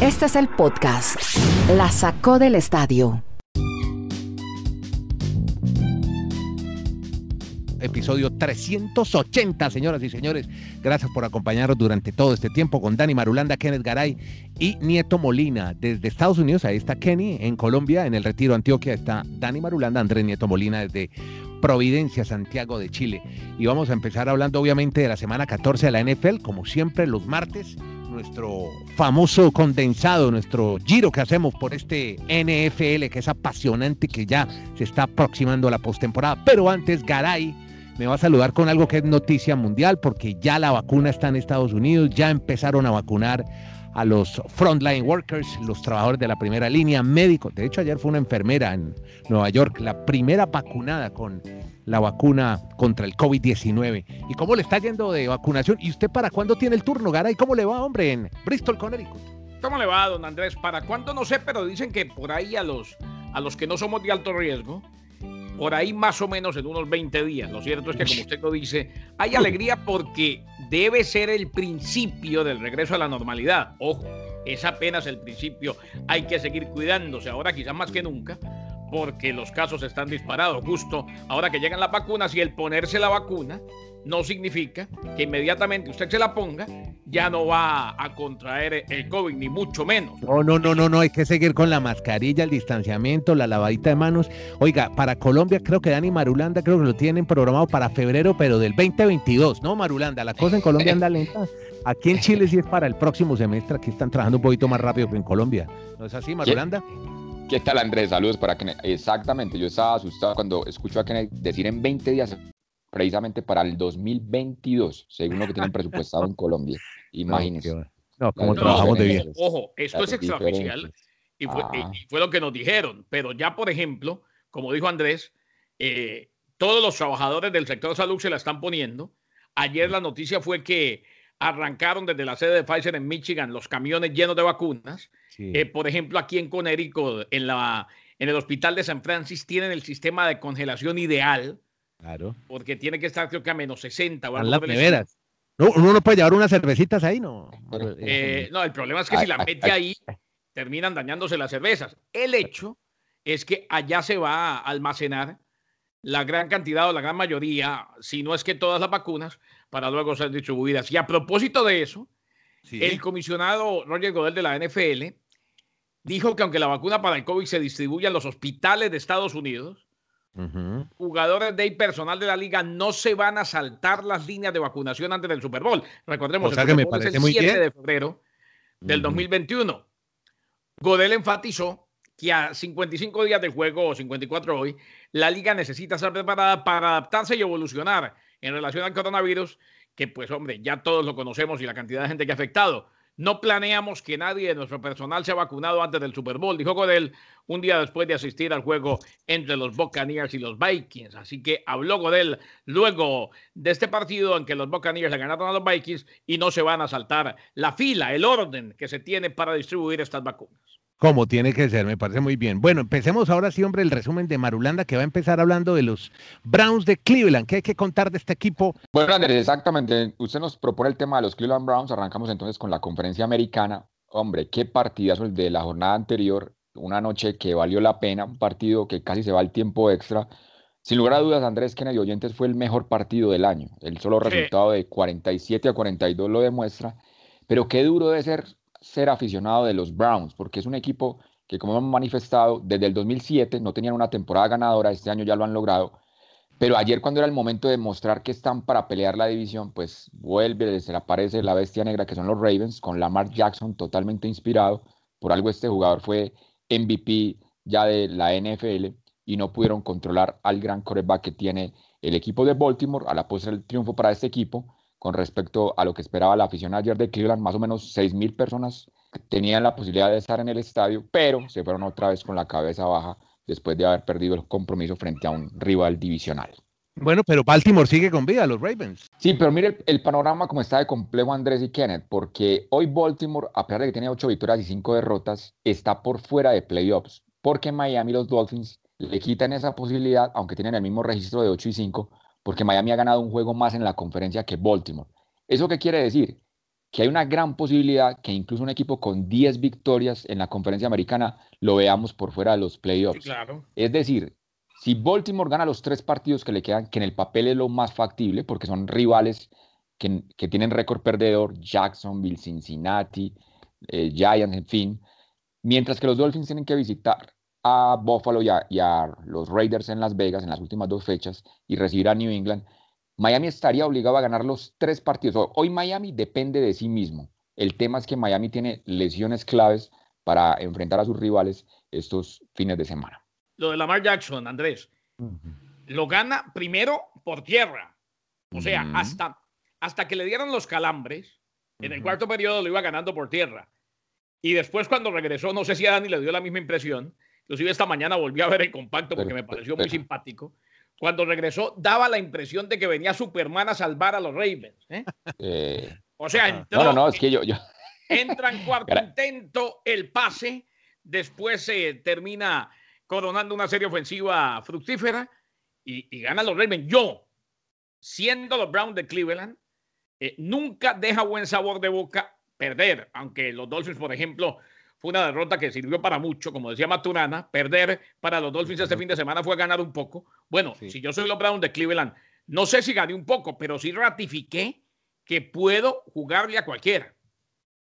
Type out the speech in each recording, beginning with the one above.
Este es el podcast. La sacó del estadio. episodio 380, señoras y señores. Gracias por acompañarnos durante todo este tiempo con Dani Marulanda, Kenneth Garay y Nieto Molina. Desde Estados Unidos, ahí está Kenny, en Colombia, en el Retiro Antioquia está Dani Marulanda, Andrés Nieto Molina desde Providencia, Santiago de Chile. Y vamos a empezar hablando obviamente de la semana 14 de la NFL, como siempre los martes, nuestro famoso condensado, nuestro giro que hacemos por este NFL que es apasionante, que ya se está aproximando a la postemporada. Pero antes, Garay me va a saludar con algo que es noticia mundial, porque ya la vacuna está en Estados Unidos, ya empezaron a vacunar a los frontline workers, los trabajadores de la primera línea, médicos. De hecho, ayer fue una enfermera en Nueva York, la primera vacunada con la vacuna contra el COVID-19. ¿Y cómo le está yendo de vacunación? ¿Y usted para cuándo tiene el turno, Garay? ¿Cómo le va, hombre, en Bristol, Connecticut? ¿Cómo le va, don Andrés? ¿Para cuándo? No sé, pero dicen que por ahí a los, a los que no somos de alto riesgo, por ahí más o menos en unos 20 días. Lo cierto es que, como usted lo dice, hay alegría porque debe ser el principio del regreso a la normalidad. Ojo, es apenas el principio. Hay que seguir cuidándose ahora, quizás más que nunca, porque los casos están disparados. Justo ahora que llegan las vacunas y el ponerse la vacuna no significa que inmediatamente usted se la ponga, ya no va a contraer el COVID, ni mucho menos. No, no, no, no, no, hay que seguir con la mascarilla, el distanciamiento, la lavadita de manos. Oiga, para Colombia creo que Dani Marulanda creo que lo tienen programado para febrero, pero del 2022, ¿no, Marulanda? La cosa en Colombia anda lenta. Aquí en Chile sí es para el próximo semestre, aquí están trabajando un poquito más rápido que en Colombia. ¿No es así, Marulanda? ¿Qué, tal, Andrés? Saludos para Kenneth. Exactamente, yo estaba asustado cuando escucho a Kenneth decir en 20 días precisamente para el 2022, según lo que tienen presupuestado en Colombia. Imagínense. No, como trabajamos de bien. Ojo, esto es extraoficial y fue, ah. y fue, lo que nos dijeron, pero ya, por ejemplo, como dijo Andrés, eh, todos los trabajadores del sector salud se la están poniendo. Ayer la noticia fue que arrancaron desde la sede de Pfizer en Michigan los camiones llenos de vacunas. Eh, por ejemplo, aquí en Connecticut, en, la, en el hospital de San Francisco, tienen el sistema de congelación ideal Claro. Porque tiene que estar, creo que a menos 60 o algo las neveras. No, uno no puede llevar unas cervecitas ahí, ¿no? Eh, no, el problema es que si la mete ahí, terminan dañándose las cervezas. El hecho es que allá se va a almacenar la gran cantidad o la gran mayoría, si no es que todas las vacunas, para luego ser distribuidas. Y a propósito de eso, el comisionado Roger Godel de la NFL dijo que aunque la vacuna para el COVID se distribuye en los hospitales de Estados Unidos, Jugadores de personal de la liga no se van a saltar las líneas de vacunación antes del Super Bowl. Recordemos, que me parece el 7 de febrero del 2021. Godel enfatizó que a 55 días del juego o 54 hoy, la liga necesita estar preparada para adaptarse y evolucionar en relación al coronavirus, que pues hombre, ya todos lo conocemos y la cantidad de gente que ha afectado. No planeamos que nadie de nuestro personal sea vacunado antes del Super Bowl, dijo Godel un día después de asistir al juego entre los Buccaneers y los Vikings. Así que habló Godel luego de este partido en que los Buccaneers le ganaron a los Vikings y no se van a saltar la fila, el orden que se tiene para distribuir estas vacunas. Como tiene que ser, me parece muy bien. Bueno, empecemos ahora sí, hombre, el resumen de Marulanda, que va a empezar hablando de los Browns de Cleveland. ¿Qué hay que contar de este equipo? Bueno, Andrés, exactamente. Usted nos propone el tema de los Cleveland Browns. Arrancamos entonces con la conferencia americana. Hombre, qué partidazo el de la jornada anterior. Una noche que valió la pena, un partido que casi se va al tiempo extra. Sin lugar a dudas, Andrés Kennedy Oyentes fue el mejor partido del año. El solo resultado de 47 a 42 lo demuestra. Pero qué duro debe ser ser aficionado de los Browns, porque es un equipo que, como hemos manifestado, desde el 2007 no tenían una temporada ganadora, este año ya lo han logrado, pero ayer cuando era el momento de mostrar que están para pelear la división, pues vuelve, se le aparece la bestia negra que son los Ravens, con Lamar Jackson totalmente inspirado, por algo este jugador fue MVP ya de la NFL y no pudieron controlar al gran coreback que tiene el equipo de Baltimore, a la postre el triunfo para este equipo, con respecto a lo que esperaba la afición ayer de Cleveland. Más o menos 6.000 personas tenían la posibilidad de estar en el estadio, pero se fueron otra vez con la cabeza baja después de haber perdido el compromiso frente a un rival divisional. Bueno, pero Baltimore sigue con vida, los Ravens. Sí, pero mire el, panorama como está de complejo Andrés y Kenneth, porque hoy Baltimore, a pesar de que tiene 8 victorias y 5 derrotas, está por fuera de playoffs, porque Miami los Dolphins le quitan esa posibilidad, aunque tienen el mismo registro de 8 y 5, porque Miami ha ganado un juego más en la conferencia que Baltimore. ¿Eso qué quiere decir? que hay una gran posibilidad que incluso un equipo con 10 victorias en la conferencia americana lo veamos por fuera de los playoffs. claro. Es decir, si Baltimore gana los tres partidos que le quedan, que en el papel es lo más factible, porque son rivales que, que tienen récord perdedor, Jacksonville, Cincinnati, eh, Giants, en fin, mientras que los Dolphins tienen que visitar a Buffalo y a, los Raiders en Las Vegas en las últimas dos fechas y recibir a New England, Miami estaría obligado a ganar los tres partidos. Hoy Miami depende de sí mismo. El tema es que Miami tiene lesiones claves para enfrentar a sus rivales estos fines de semana. Lo de Lamar Jackson, Andrés, lo gana primero por tierra. O sea, hasta, hasta que le dieron los calambres, en el cuarto periodo lo iba ganando por tierra. Y después cuando regresó, no sé si a Dani le dio la misma impresión, inclusive esta mañana volví a ver el compacto porque me pareció muy simpático. Cuando regresó, daba la impresión de que venía Superman a salvar a los Ravens. ¿eh? Eh, o sea, entró, no, no, es que yo, yo... entra en cuarto intento, el pase, después se termina coronando una serie ofensiva fructífera y, y gana los Ravens. Yo, siendo los Browns de Cleveland, eh, nunca deja buen sabor de boca perder, aunque los Dolphins, por ejemplo, fue una derrota que sirvió para mucho, como decía Maturana, perder para los Dolphins este fin de semana fue ganar un poco. Bueno, si yo soy los Browns de Cleveland, no sé si gané un poco, pero sí ratifiqué que puedo jugarle a cualquiera.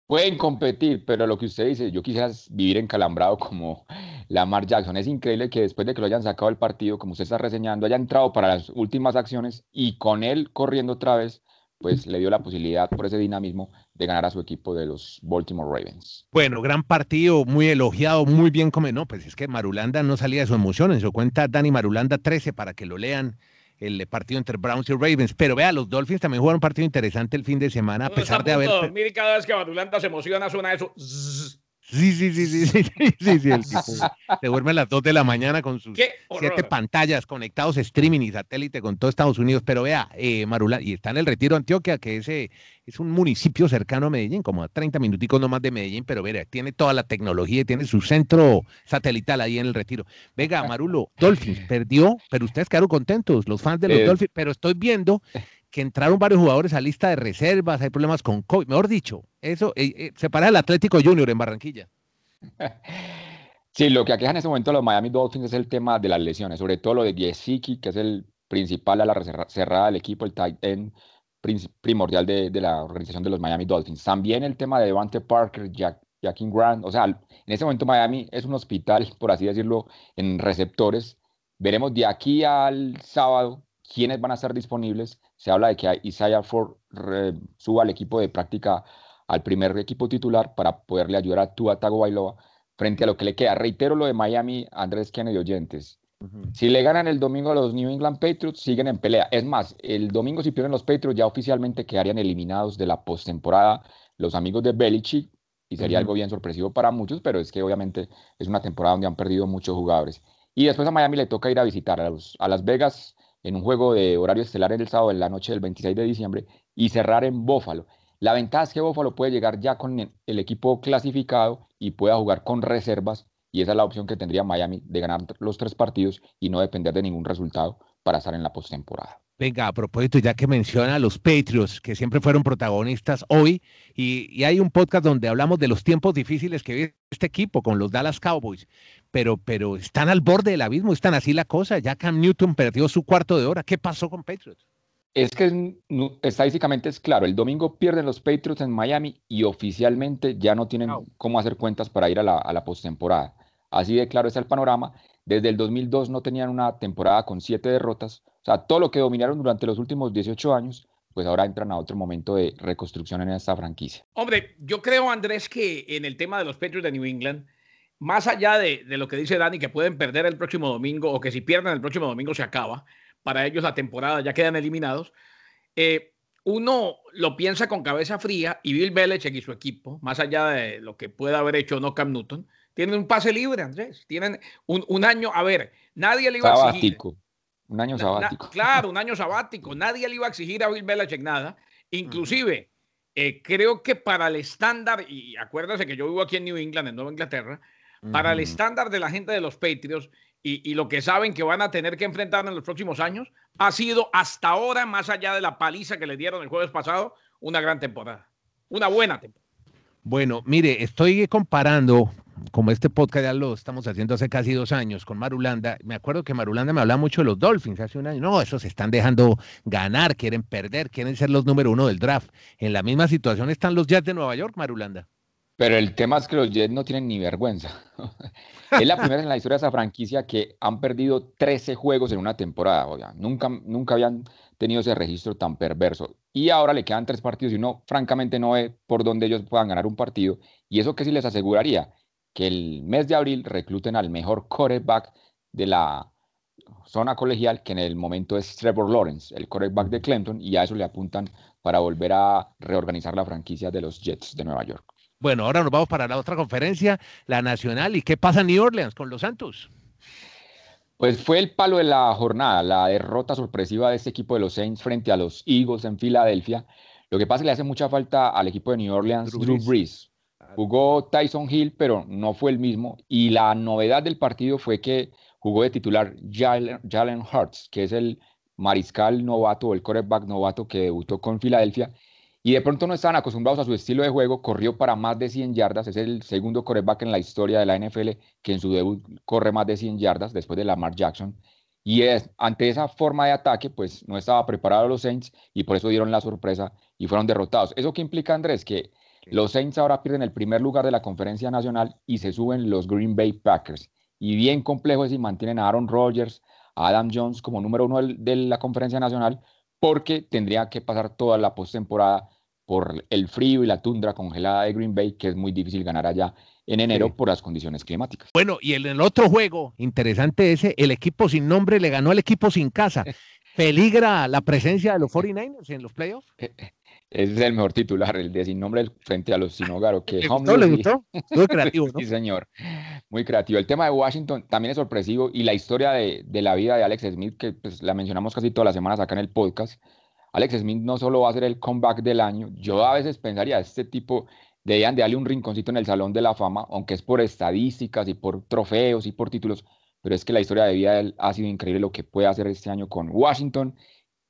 Pueden competir, pero lo que usted dice, yo quisiera vivir encalambrado como Lamar Jackson. Es increíble que después de que lo hayan sacado del partido, como usted está reseñando, haya entrado para las últimas acciones y con él corriendo otra vez, pues le dio la posibilidad por ese dinamismo de ganar a su equipo de los Baltimore Ravens. Bueno, gran partido, muy elogiado, muy bien como no, pues es que Marulanda no salía de su emoción, en su cuenta Dani Marulanda 13 para que lo lean el partido entre Browns y Ravens, pero vea, los Dolphins también jugaron un partido interesante el fin de semana a pesar de haber Mire cada vez que Marulanda se emociona suena eso. Sí, sí, sí, sí, sí, sí, sí, el tipo se duerme a las 2 de la mañana con sus siete pantallas conectados, streaming y satélite con todo Estados Unidos. Pero vea, eh, Marula, y está en el Retiro Antioquia, que ese es un municipio cercano a Medellín, como a 30 minuticos nomás de Medellín, pero vea, tiene toda la tecnología y tiene su centro satelital ahí en el Retiro. Venga, Marulo, Dolphins perdió, pero ustedes quedaron contentos, los fans de los eh, Dolphins, pero estoy viendo que entraron varios jugadores a lista de reservas, hay problemas con COVID, mejor dicho, eso eh, eh, el Atlético Junior en Barranquilla. Sí, lo que aqueja en ese momento a los Miami Dolphins es el tema de las lesiones, sobre todo lo de Gesicki, que es el principal a la cerrada del equipo, el tight end primordial de, la organización de los Miami Dolphins. También el tema de Devante Parker, Jack, Jackie Grant, o sea, en ese momento Miami es un hospital, por así decirlo, en receptores. Veremos de aquí al sábado quiénes van a estar disponibles. Se habla de que Isaiah Ford suba al equipo de práctica al primer equipo titular para poderle ayudar a Tua Tagovailoa frente a lo que le queda. Reitero lo de Miami, Andrés Kennedy oyentes. Si le ganan el domingo a los New England Patriots, siguen en pelea. Es más, el domingo si pierden los Patriots ya oficialmente quedarían eliminados de la postemporada los amigos de Belichick y sería algo bien sorpresivo para muchos, pero es que obviamente es una temporada donde han perdido muchos jugadores. Y después a Miami le toca ir a visitar a, los, a Las Vegas en un juego de horario estelar el sábado en la noche del 26 de diciembre y cerrar en Buffalo. La ventaja es que Buffalo puede llegar ya con el equipo clasificado y pueda jugar con reservas y esa es la opción que tendría Miami de ganar los tres partidos y no depender de ningún resultado para estar en la postemporada. Venga, a propósito, ya que menciona a los Patriots, que siempre fueron protagonistas hoy, y, y, hay un podcast donde hablamos de los tiempos difíciles que vive este equipo con los Dallas Cowboys, pero, pero están al borde del abismo, están así la cosa. Ya Cam Newton perdió su cuarto de hora. ¿Qué pasó con Patriots? Es que estadísticamente es claro, el domingo pierden los Patriots en Miami y oficialmente ya no tienen cómo hacer cuentas para ir a la, a la postemporada. Así de claro es el panorama. Desde el 2002 no tenían una temporada con siete derrotas. O sea, todo lo que dominaron durante los últimos 18 años, pues ahora entran a otro momento de reconstrucción en esta franquicia. Hombre, yo creo, Andrés, que en el tema de los Patriots de New England, más allá de, de lo que dice Dani, que pueden perder el próximo domingo o que si pierden el próximo domingo se acaba, para ellos la temporada, ya quedan eliminados. Eh, uno lo piensa con cabeza fría y Bill Belichick y su equipo, más allá de lo que pueda haber hecho no Cam Newton, tienen un pase libre, Andrés. Tienen un, año, a ver, nadie le iba a exigir. Un año sabático. claro, un año sabático. Nadie le iba a exigir a Bill Belichick nada. Inclusive, eh, creo que para el estándar, y acuérdate que yo vivo aquí en New England, en Nueva Inglaterra, para el estándar de la gente de los Patriots, y, lo que saben que van a tener que enfrentar en los próximos años, ha sido hasta ahora, más allá de la paliza que le dieron el jueves pasado, una gran temporada. una buena temporada. Bueno, mire, estoy comparando, como este podcast ya lo estamos haciendo hace casi dos años con Marulanda. Me acuerdo que Marulanda me hablaba mucho de los Dolphins hace un año. No, esos se están dejando ganar, quieren perder, quieren ser los número uno del draft. En la misma situación están los Jets de Nueva York, Marulanda. Pero el tema es que los Jets no tienen ni vergüenza. es la primera en la historia de esa franquicia que han perdido 13 juegos en una temporada. O sea, nunca, nunca habían tenido ese registro tan perverso. Y ahora le quedan tres partidos y uno francamente no ve por dónde ellos puedan ganar un partido. Y eso que sí les aseguraría, que el mes de abril recluten al mejor quarterback de la zona colegial, que en el momento es Trevor Lawrence, el quarterback de Clemson, y a eso le apuntan para volver a reorganizar la franquicia de los Jets de Nueva York. Bueno, ahora nos vamos para la otra conferencia, la nacional. ¿Y qué pasa en New Orleans con los Santos? Pues fue el palo de la jornada, la derrota sorpresiva de este equipo de los Saints frente a los Eagles en Filadelfia. Lo que pasa es que le hace mucha falta al equipo de New Orleans, Drew, Brees. Jugó Tyson Hill, pero no fue el mismo. Y la novedad del partido fue que jugó de titular Jalen Hurts, que es el mariscal novato, el quarterback novato que debutó con Filadelfia y de pronto no estaban acostumbrados a su estilo de juego, corrió para más de 100 yardas, es el segundo coreback en la historia de la NFL que en su debut corre más de 100 yardas después de Lamar Jackson. Y es, ante esa forma de ataque, pues no estaba preparado los Saints y por eso dieron la sorpresa y fueron derrotados. ¿Eso qué implica, Andrés? Que los Saints ahora pierden el primer lugar de la conferencia nacional y se suben los Green Bay Packers. Y bien complejo es si mantienen a Aaron Rodgers, a Adam Jones como número uno de la conferencia nacional, porque tendría que pasar toda la postemporada por el frío y la tundra congelada de Green Bay, que es muy difícil ganar allá en enero por las condiciones climáticas. Bueno, y en el otro juego, interesante ese, el equipo sin nombre le ganó al equipo sin casa. ¿Peligra la presencia de los 49ers en los playoffs? Ese es el mejor titular, el de sin nombre frente a los sin hogar. ¿o ¿Le gustó? ¿Le gustó? Muy creativo, ¿no? sí, señor. Muy creativo. El tema de Washington también es sorpresivo y la historia de, de la vida de Alex Smith, que pues, la mencionamos casi todas las semanas acá en el podcast, Alex Smith no solo va a ser el comeback del año, yo a veces pensaría, este tipo debían de darle un rinconcito en el Salón de la Fama, aunque es por estadísticas y por trofeos y por títulos, pero es que la historia de vida de él ha sido increíble lo que puede hacer este año con Washington,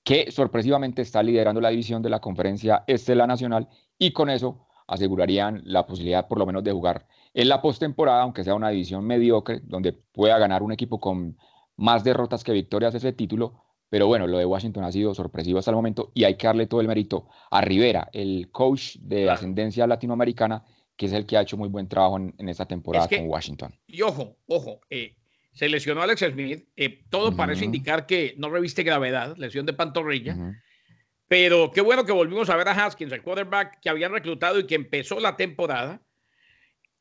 que sorpresivamente está liderando la división de la conferencia este de la nacional y con eso asegurarían la posibilidad por lo menos de jugar en la postemporada, aunque sea una división mediocre, donde pueda ganar un equipo con más derrotas que victorias ese título, pero bueno, lo de Washington ha sido sorpresivo hasta el momento y hay que darle todo el mérito a Rivera, el coach de ascendencia latinoamericana, que es el que ha hecho muy buen trabajo en, esta temporada con Washington. Y ojo, ojo, eh, se lesionó Alex Smith. Eh, todo parece indicar que no reviste gravedad, lesión de pantorrilla. Pero qué bueno que volvimos a ver a Haskins, el quarterback que habían reclutado y que empezó la temporada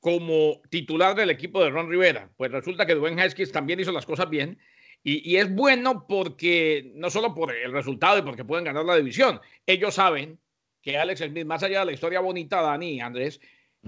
como titular del equipo de Ron Rivera. Pues resulta que Dwayne Haskins también hizo las cosas bien y, es bueno porque, no solo por el resultado y porque pueden ganar la división, ellos saben que Alex Smith, más allá de la historia bonita, Dani Andrés,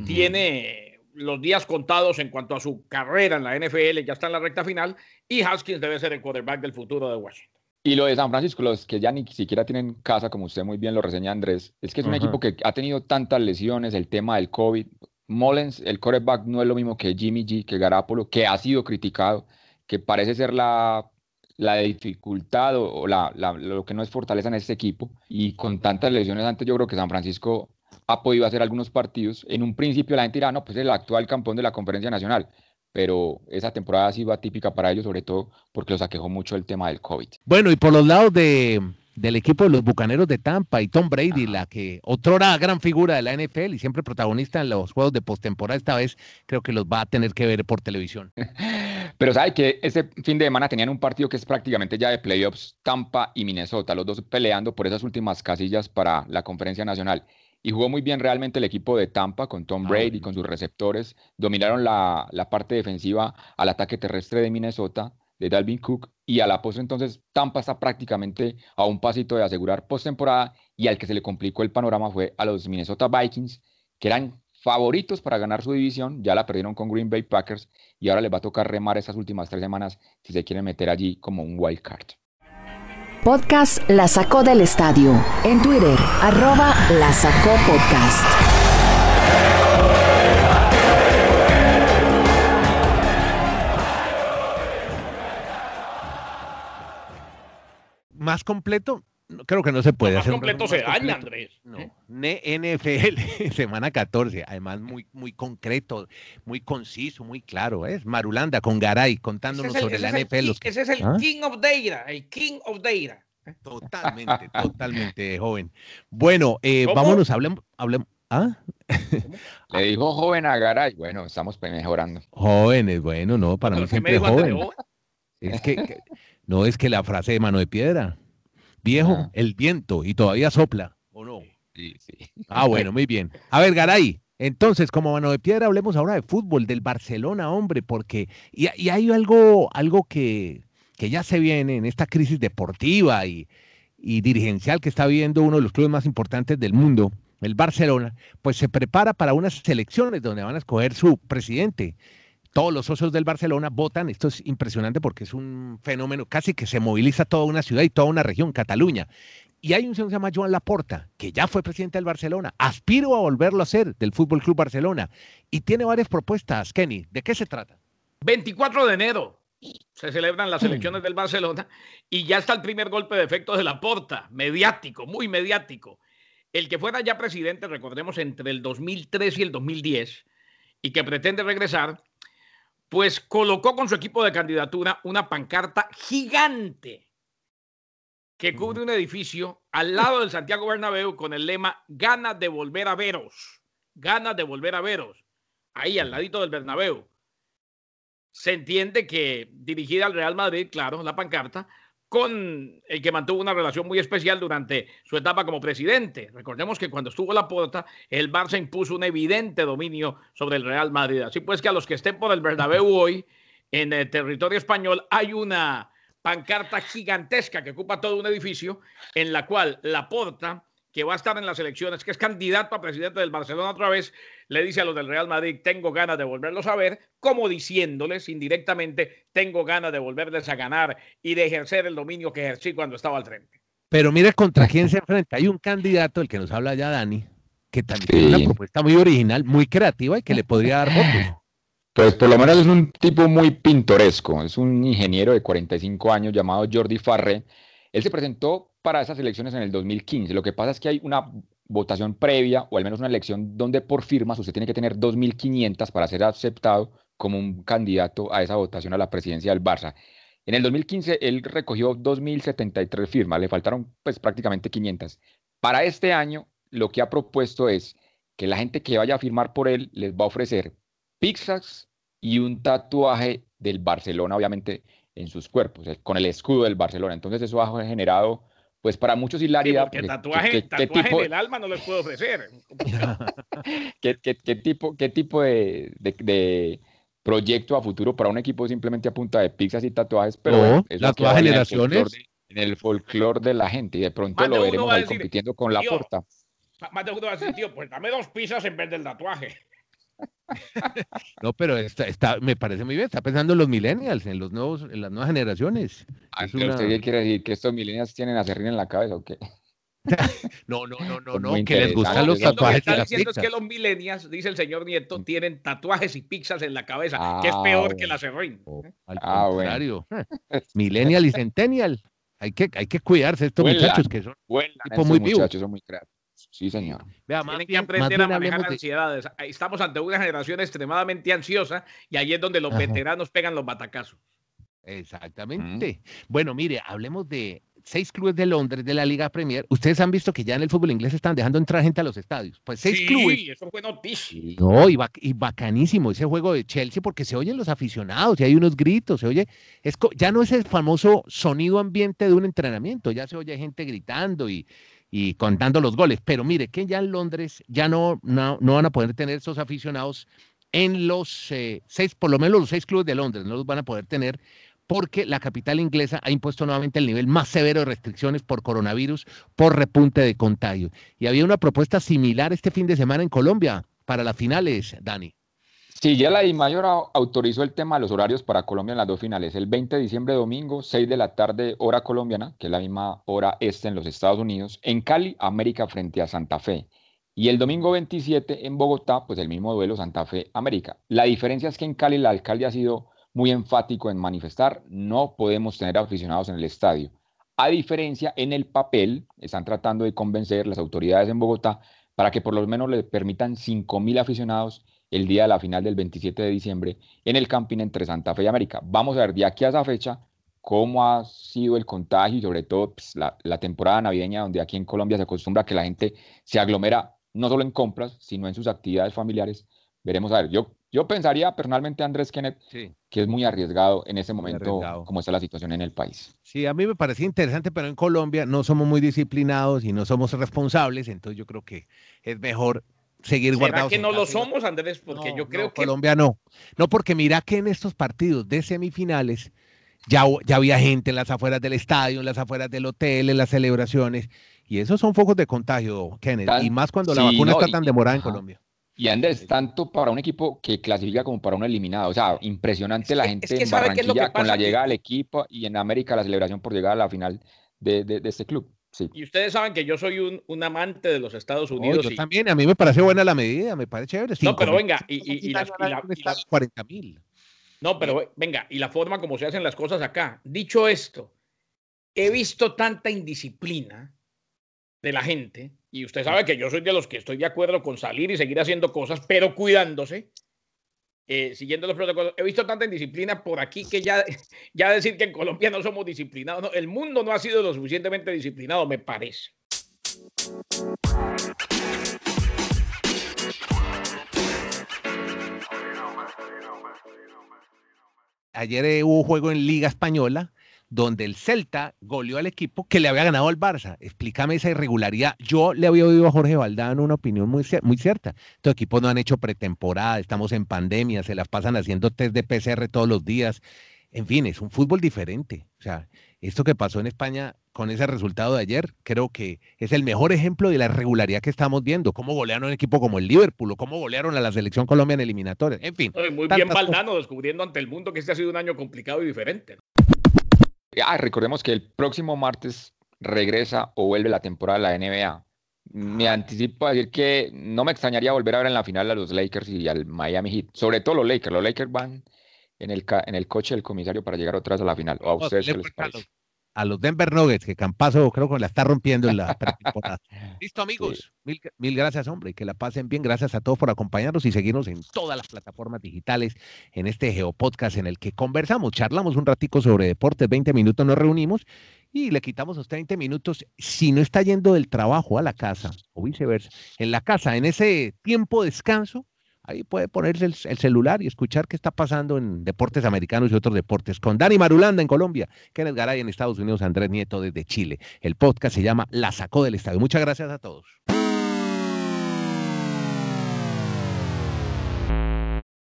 tiene los días contados en cuanto a su carrera en la NFL, ya está en la recta final, y Haskins debe ser el quarterback del futuro de Washington. Y lo de San Francisco, los que ya ni siquiera tienen casa, como usted muy bien lo reseña Andrés, es que es un equipo que ha tenido tantas lesiones, el tema del COVID. Mullens, el quarterback, no es lo mismo que Jimmy G, que Garapolo, que ha sido criticado que parece ser la, la dificultad o, la, lo que no es fortaleza en este equipo. Y con tantas lesiones antes, yo creo que San Francisco ha podido hacer algunos partidos. En un principio la gente dirá, no, pues es el actual campeón de la conferencia nacional. Pero esa temporada ha sido atípica para ellos, sobre todo porque los aquejó mucho el tema del COVID. Bueno, y por los lados de, del equipo de los Bucaneros de Tampa y Tom Brady, la que otrora gran figura de la NFL y siempre protagonista en los juegos de postemporada, esta vez creo que los va a tener que ver por televisión. Pero sabe que ese fin de semana tenían un partido que es prácticamente ya de playoffs, Tampa y Minnesota, los dos peleando por esas últimas casillas para la conferencia nacional. Y jugó muy bien realmente el equipo de Tampa con Tom ah, Brady, y con sus receptores. Dominaron la, la parte defensiva al ataque terrestre de Minnesota de Dalvin Cook y a la postre entonces Tampa está prácticamente a un pasito de asegurar postemporada y al que se le complicó el panorama fue a los Minnesota Vikings que eran favoritos para ganar su división, ya la perdieron con Green Bay Packers y ahora les va a tocar remar esas últimas tres semanas si se quieren meter allí como un wild card. Podcast La Sacó del Estadio. En Twitter, arroba La Sacó Podcast. más completo, creo que no se puede Más hacer. un completo resumen se daña. Andrés. No, ¿eh? Ne- NFL, semana 14, además muy, muy concreto, muy conciso, muy claro. Es Marulanda con Garay contándonos es el, sobre la el NFL. los que- ese es el ¿Ah? king of data, el king of data. Totalmente, totalmente joven. Bueno, eh, vámonos, hablemos, hablemos. ¿Ah? Le dijo joven a Garay. Bueno, estamos mejorando. Jóvenes, bueno, no, para Pero mí ¿qué me siempre joven? Es que, que- no es que la frase de mano de piedra. Viejo, Ah. el viento y todavía sopla, ¿o no? Sí, sí. Ah, bueno, muy bien. A ver, Garay, entonces, como mano de piedra, hablemos ahora de fútbol, del Barcelona, hombre, porque y, y hay algo, algo que, que ya se viene en esta crisis deportiva y, y dirigencial que está viviendo uno de los clubes más importantes del mundo, el Barcelona, pues se prepara para unas elecciones donde van a escoger su presidente. Todos los socios del Barcelona votan, esto es impresionante porque es un fenómeno casi que se moviliza toda una ciudad y toda una región, Cataluña. Y hay un señor que se llama Joan Laporta, que ya fue presidente del Barcelona. Aspiro a volverlo a ser del Fútbol Club Barcelona. Y tiene varias propuestas, Kenny. ¿De qué se trata? 24 de enero se celebran las elecciones del Barcelona y ya está el primer golpe de efecto de la porta, mediático, muy mediático. El que fuera ya presidente, recordemos, entre el 2003 y el 2010, y que pretende regresar, pues colocó con su equipo de candidatura una pancarta gigante que cubre un edificio al lado del Santiago Bernabéu con el lema ganas de volver a veros, ganas de volver a veros, ahí al ladito del Bernabéu. Se entiende que dirigida al Real Madrid, claro, la pancarta, con el que mantuvo una relación muy especial durante su etapa como presidente. Recordemos que cuando estuvo la porta, el Barça impuso un evidente dominio sobre el Real Madrid. Así pues que a los que estén por el Bernabéu hoy, en el territorio español, hay una pancarta gigantesca que ocupa todo un edificio, en la cual la porta que va a estar en las elecciones, que es candidato a presidente del Barcelona otra vez, le dice a los del Real Madrid, tengo ganas de volverlos a ver, como diciéndoles indirectamente, tengo ganas de volverles a ganar y de ejercer el dominio que ejercí cuando estaba al frente. Pero mire contra quién se enfrenta. Hay un candidato, el que nos habla ya Dani, que también tiene una propuesta muy original, muy creativa y que le podría dar votos. Pues por lo menos es un tipo muy pintoresco. Es un ingeniero de 45 años llamado Jordi Farré. Él se presentó para esas elecciones en el 2015. Lo que pasa es que hay una votación previa o al menos una elección donde por firmas usted tiene que tener 2.500 para ser aceptado como un candidato a esa votación a la presidencia del Barça. En el 2015 él recogió 2.073 firmas, le faltaron pues prácticamente 500. Para este año lo que ha propuesto es que la gente que vaya a firmar por él les va a ofrecer pizzas y un tatuaje del Barcelona, obviamente, en sus cuerpos, con el escudo del Barcelona. Entonces eso ha generado, pues para muchos Sí, hilaridad. porque porque tatuaje, ¿qué- qué- qué tatuaje tipo- en el alma no les puedo ofrecer. ¿Qué, qué- qué tipo, qué tipo de, de- de proyecto a futuro para un equipo simplemente a punta de pizzas y tatuajes? Pero No, bueno, eso las nuevas generaciones. folclore de- En el folclore de la gente y de pronto lo veremos ahí decir, compitiendo con la "Tío, porta. Más de uno va a decir, tío, pues dame dos pizzas en vez del tatuaje. No, pero está, está, me parece muy bien. Está pensando en los millennials, en los nuevos, en las nuevas generaciones. Ah, Es una- ¿Usted qué quiere decir? ¿Que estos millennials tienen a serrín en la cabeza o qué? No, no, no, no, no, que les gustan los Lo que Lo que tatuajes está diciendo es que los millennials, dice el señor Nieto, tienen tatuajes y pizzas en la cabeza, Ah, que es peor que bueno. la serrín. Al Ah, bueno. contrario. Millennial y Centennial. Hay que, hay que cuidarse estos Vuelan. muchachos que son. Vuelan Tipo muy muchachos, son muy creativos. Sí, señor. Vea, más Tienen que aprender a manejar de- ansiedades. Estamos ante una generación extremadamente ansiosa y ahí es donde los Ajá. veteranos pegan los batacazos. Exactamente. Bueno, mire, hablemos de seis clubes de Londres de la Liga Premier. Ustedes han visto que ya en el fútbol inglés están dejando entrar gente a los estadios. Pues seis sí, clubes. eso fue noticia. No, y, bac- y bacanísimo ese juego de Chelsea porque se oyen los aficionados y hay unos gritos, se oye, es ya no es el famoso sonido ambiente de un entrenamiento, ya se oye gente gritando y, y contando los goles. Pero mire que ya en Londres ya no, no, no van a poder tener esos aficionados en los eh, seis, por lo menos los seis clubes de Londres, no los van a poder tener porque la capital inglesa ha impuesto nuevamente el nivel más severo de restricciones por coronavirus, por repunte de contagio. Y había una propuesta similar este fin de semana en Colombia para las finales, Dani. Sí, ya la DIMAYOR au- autorizó el tema de los horarios para Colombia en las dos finales. El 20 de diciembre, domingo, 6 de la tarde, hora colombiana, que es la misma hora este en los Estados Unidos. En Cali, América frente a Santa Fe. Y el domingo 27 en Bogotá, pues el mismo duelo Santa Fe-América. La diferencia es que en Cali el alcalde ha sido muy enfático en manifestar, no podemos tener aficionados en el estadio. A diferencia, en el papel, están tratando de convencer las autoridades en Bogotá para que por lo menos le permitan 5.000 aficionados el día de la final del 27 de diciembre en el camping entre Santa Fe y América. Vamos a ver de aquí a esa fecha cómo ha sido el contagio y sobre todo pues, la, la, temporada navideña donde aquí en Colombia se acostumbra a que la gente se aglomera no solo en compras, sino en sus actividades familiares. Veremos a ver, yo, yo pensaría personalmente, Andrés Kenneth, que es muy arriesgado en ese momento como está la situación en el país. Sí, a mí me parecía interesante, pero en Colombia no somos muy disciplinados y no somos responsables, entonces yo creo que es mejor seguir ¿Será que no lo somos, Andrés? Porque yo creo que... Colombia no. No, porque mira que en estos partidos de semifinales ya, ya había gente en las afueras del estadio, en las afueras del hotel, en las celebraciones, y esos son focos de contagio, Kenneth, y más cuando la vacuna está tan demorada en Colombia. Y Andrés, tanto para un equipo que clasifica como para un eliminado. O sea, impresionante la gente en Barranquilla con la llegada al equipo y en América la celebración por llegar a la final de, de este club. Y ustedes saben que yo soy un, un amante de los Estados Unidos. yo también, a mí me parece buena la medida, me parece chévere. No, pero venga, y, y, la, 40 mil. No, pero venga, y la forma como se hacen las cosas acá. Dicho esto, he visto tanta indisciplina de la gente, y usted sabe que yo soy de los que estoy de acuerdo con salir y seguir haciendo cosas, pero cuidándose, eh, siguiendo los protocolos. He visto tanta indisciplina por aquí que ya, ya decir que en Colombia no somos disciplinados, el mundo no ha sido lo suficientemente disciplinado, me parece. Ayer eh, hubo juego en Liga Española donde el Celta goleó al equipo que le había ganado al Barça. Explícame esa irregularidad. Yo le había oído a Jorge Valdán una opinión muy, muy cierta. Estos equipos no han hecho pretemporada, estamos en pandemia, se las pasan haciendo test de PCR todos los días. En fin, es un fútbol diferente. O sea, esto que pasó en España con ese resultado de ayer, creo que es el mejor ejemplo de la irregularidad que estamos viendo. Cómo golearon a un equipo como el Liverpool o cómo golearon a la selección Colombia en eliminatorias. En fin. Muy bien Valdano descubriendo ante el mundo que este ha sido un año complicado y diferente. Ah, recordemos que el próximo martes regresa o vuelve la temporada de la NBA. Me anticipo a decir que no me extrañaría volver a ver en la final a los Lakers y al Miami Heat. Sobre todo los Lakers. Los Lakers van en el, en el coche del comisario para llegar otra vez a la final. ¿O a ustedes qué les parece? A los Denver Nuggets, que Campazo creo que la está rompiendo en la. Listo, amigos. Mil, mil, gracias, hombre. Que la pasen bien. Gracias a todos por acompañarnos y seguirnos en todas las plataformas digitales en este Geopodcast en el que conversamos, charlamos un ratico sobre deportes, 20 minutos nos reunimos y le quitamos a usted 20 minutos si no está yendo del trabajo a la casa o viceversa. En la casa, en ese tiempo de descanso, Ahí puede ponerse el, celular y escuchar qué está pasando en deportes americanos y otros deportes. Con Dani Marulanda en Colombia, Kenneth Garay en Estados Unidos, Andrés Nieto desde Chile. El podcast se llama La Sacó del Estadio. Muchas gracias a todos.